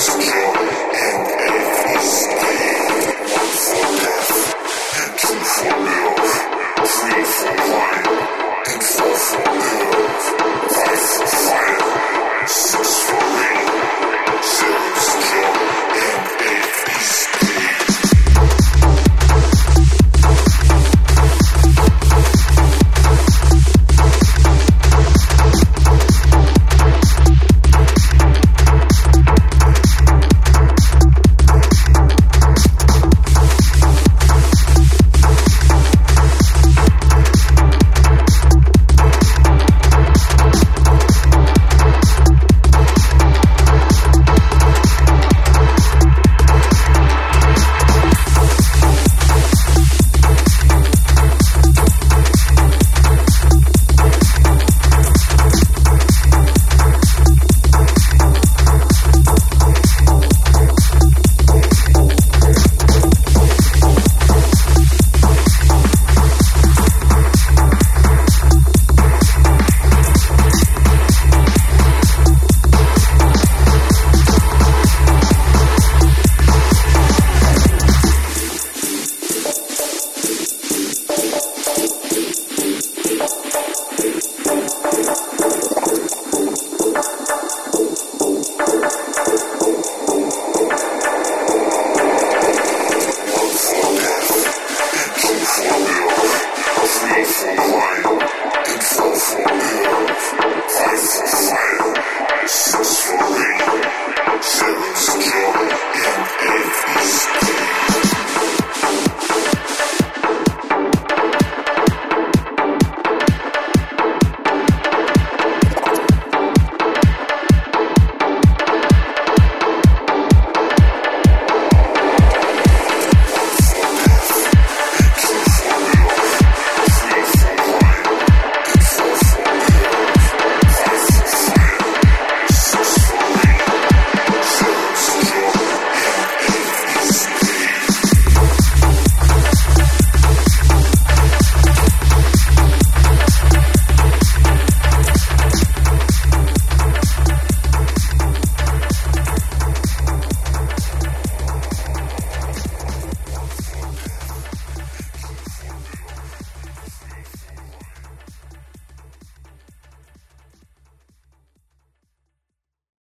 Yeah.